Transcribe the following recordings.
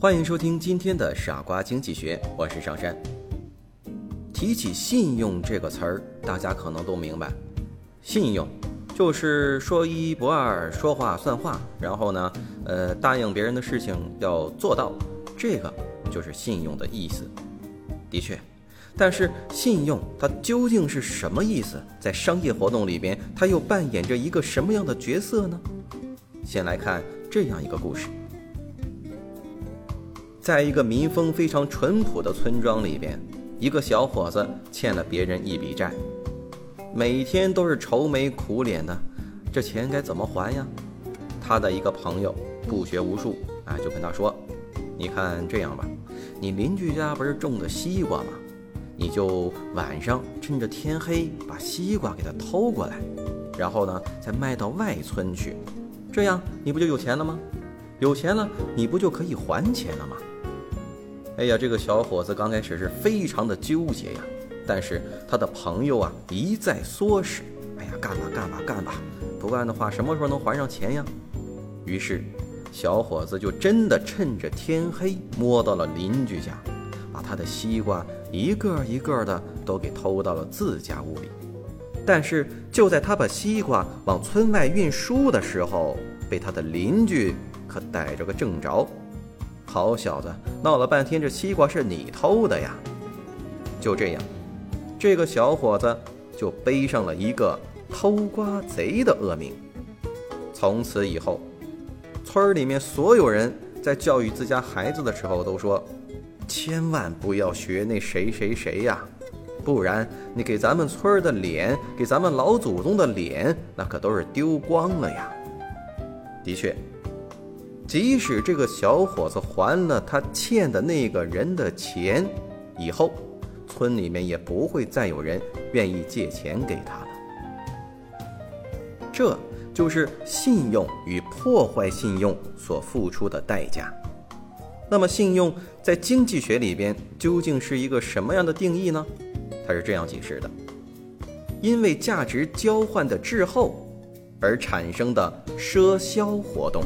欢迎收听今天的傻瓜经济学，我是上山。提起信用这个词儿，大家可能都明白，信用就是说一不二，说话算话，然后呢，呃，答应别人的事情要做到，这个就是信用的意思。的确，但是信用它究竟是什么意思？在商业活动里边，它又扮演着一个什么样的角色呢？先来看这样一个故事。在一个民风非常淳朴的村庄里边，一个小伙子欠了别人一笔债，每天都是愁眉苦脸的，这钱该怎么还呀？他的一个朋友不学无术啊，就跟他说：“你看这样吧，你邻居家不是种的西瓜吗？你就晚上趁着天黑把西瓜给他偷过来，然后呢再卖到外村去，这样你不就有钱了吗？有钱了，你不就可以还钱了吗？”哎呀，这个小伙子刚开始是非常的纠结呀，但是他的朋友啊一再唆使，哎呀，干吧干吧干吧，不干的话什么时候能还上钱呀？于是，小伙子就真的趁着天黑摸到了邻居家，把他的西瓜一个一个的都给偷到了自家屋里。但是就在他把西瓜往村外运输的时候，被他的邻居可逮着个正着。好小子，闹了半天，这西瓜是你偷的呀！就这样，这个小伙子就背上了一个偷瓜贼的恶名。从此以后，村里面所有人在教育自家孩子的时候都说：千万不要学那谁谁谁呀，不然你给咱们村的脸，给咱们老祖宗的脸，那可都是丢光了呀！的确。即使这个小伙子还了他欠的那个人的钱，以后村里面也不会再有人愿意借钱给他了。这就是信用与破坏信用所付出的代价。那么，信用在经济学里边究竟是一个什么样的定义呢？它是这样解释的：因为价值交换的滞后而产生的赊销活动。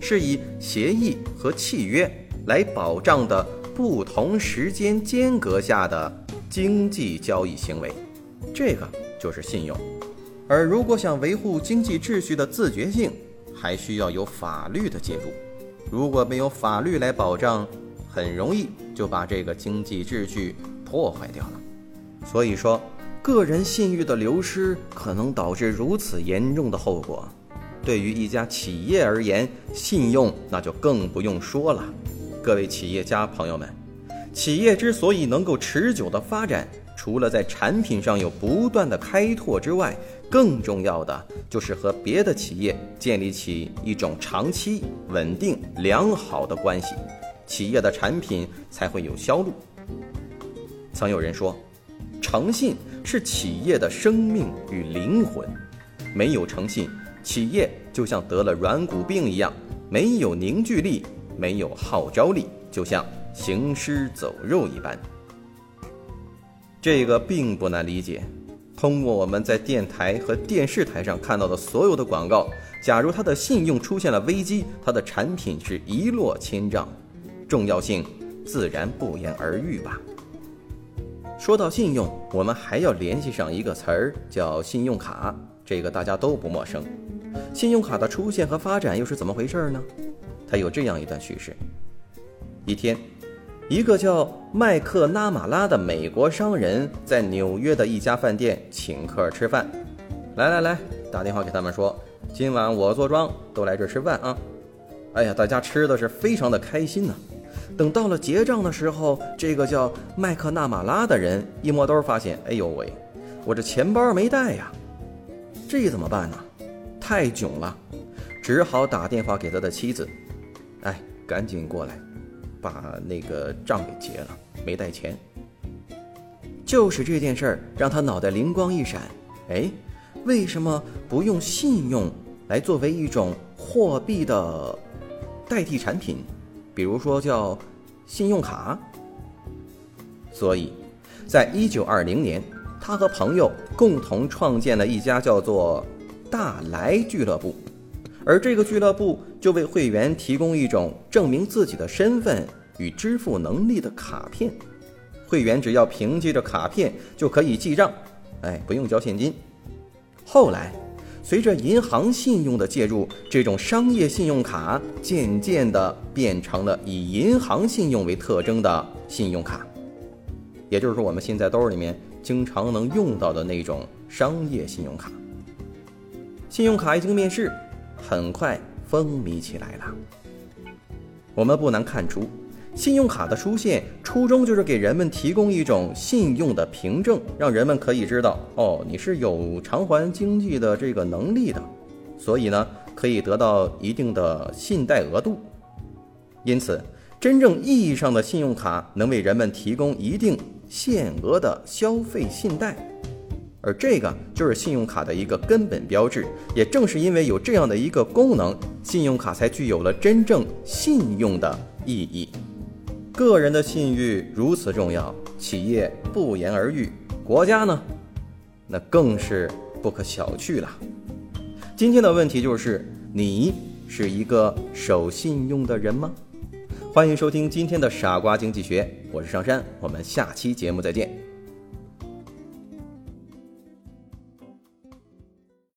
是以协议和契约来保障的不同时间间隔下的经济交易行为，这个就是信用。而如果想维护经济秩序的自觉性，还需要有法律的介入。如果没有法律来保障，很容易就把这个经济秩序破坏掉了。所以说，个人信誉的流失可能导致如此严重的后果。对于一家企业而言，信用那就更不用说了。各位企业家朋友们，企业之所以能够持久的发展，除了在产品上有不断的开拓之外，更重要的就是和别的企业建立起一种长期、稳定、良好的关系，企业的产品才会有销路。曾有人说，诚信是企业的生命与灵魂，没有诚信。企业就像得了软骨病一样，没有凝聚力，没有号召力，就像行尸走肉一般。这个并不难理解。通过我们在电台和电视台上看到的所有的广告，假如它的信用出现了危机，它的产品是一落千丈，重要性自然不言而喻吧。说到信用，我们还要联系上一个词儿，叫信用卡。这个大家都不陌生，信用卡的出现和发展又是怎么回事呢？它有这样一段叙事：一天，一个叫麦克纳马拉的美国商人，在纽约的一家饭店请客吃饭。来来来，打电话给他们说，今晚我坐庄，都来这儿吃饭啊！哎呀，大家吃的是非常的开心呢。等到了结账的时候，这个叫麦克纳马拉的人一摸兜，发现，哎呦喂，我这钱包没带呀！这怎么办呢？太囧了，只好打电话给他的妻子。哎，赶紧过来，把那个账给结了，没带钱。就是这件事儿让他脑袋灵光一闪，哎，为什么不用信用来作为一种货币的代替产品？比如说叫信用卡。所以，在一九二零年，他和朋友共同创建了一家叫做“大来俱乐部”，而这个俱乐部就为会员提供一种证明自己的身份与支付能力的卡片。会员只要凭借着卡片就可以记账，哎，不用交现金。后来，随着银行信用的介入，这种商业信用卡渐渐地变成了以银行信用为特征的信用卡，也就是说，我们现在兜里面经常能用到的那种商业信用卡。信用卡一经面世，很快风靡起来了。我们不难看出。信用卡的出现初衷就是给人们提供一种信用的凭证，让人们可以知道哦，你是有偿还经济的这个能力的，所以呢，可以得到一定的信贷额度。因此，真正意义上的信用卡能为人们提供一定限额的消费信贷，而这个就是信用卡的一个根本标志。也正是因为有这样的一个功能，信用卡才具有了真正信用的意义。个人的信誉如此重要，企业不言而喻，国家呢，那更是不可小觑了。今天的问题就是：你是一个守信用的人吗？欢迎收听今天的傻瓜经济学，我是上山，我们下期节目再见。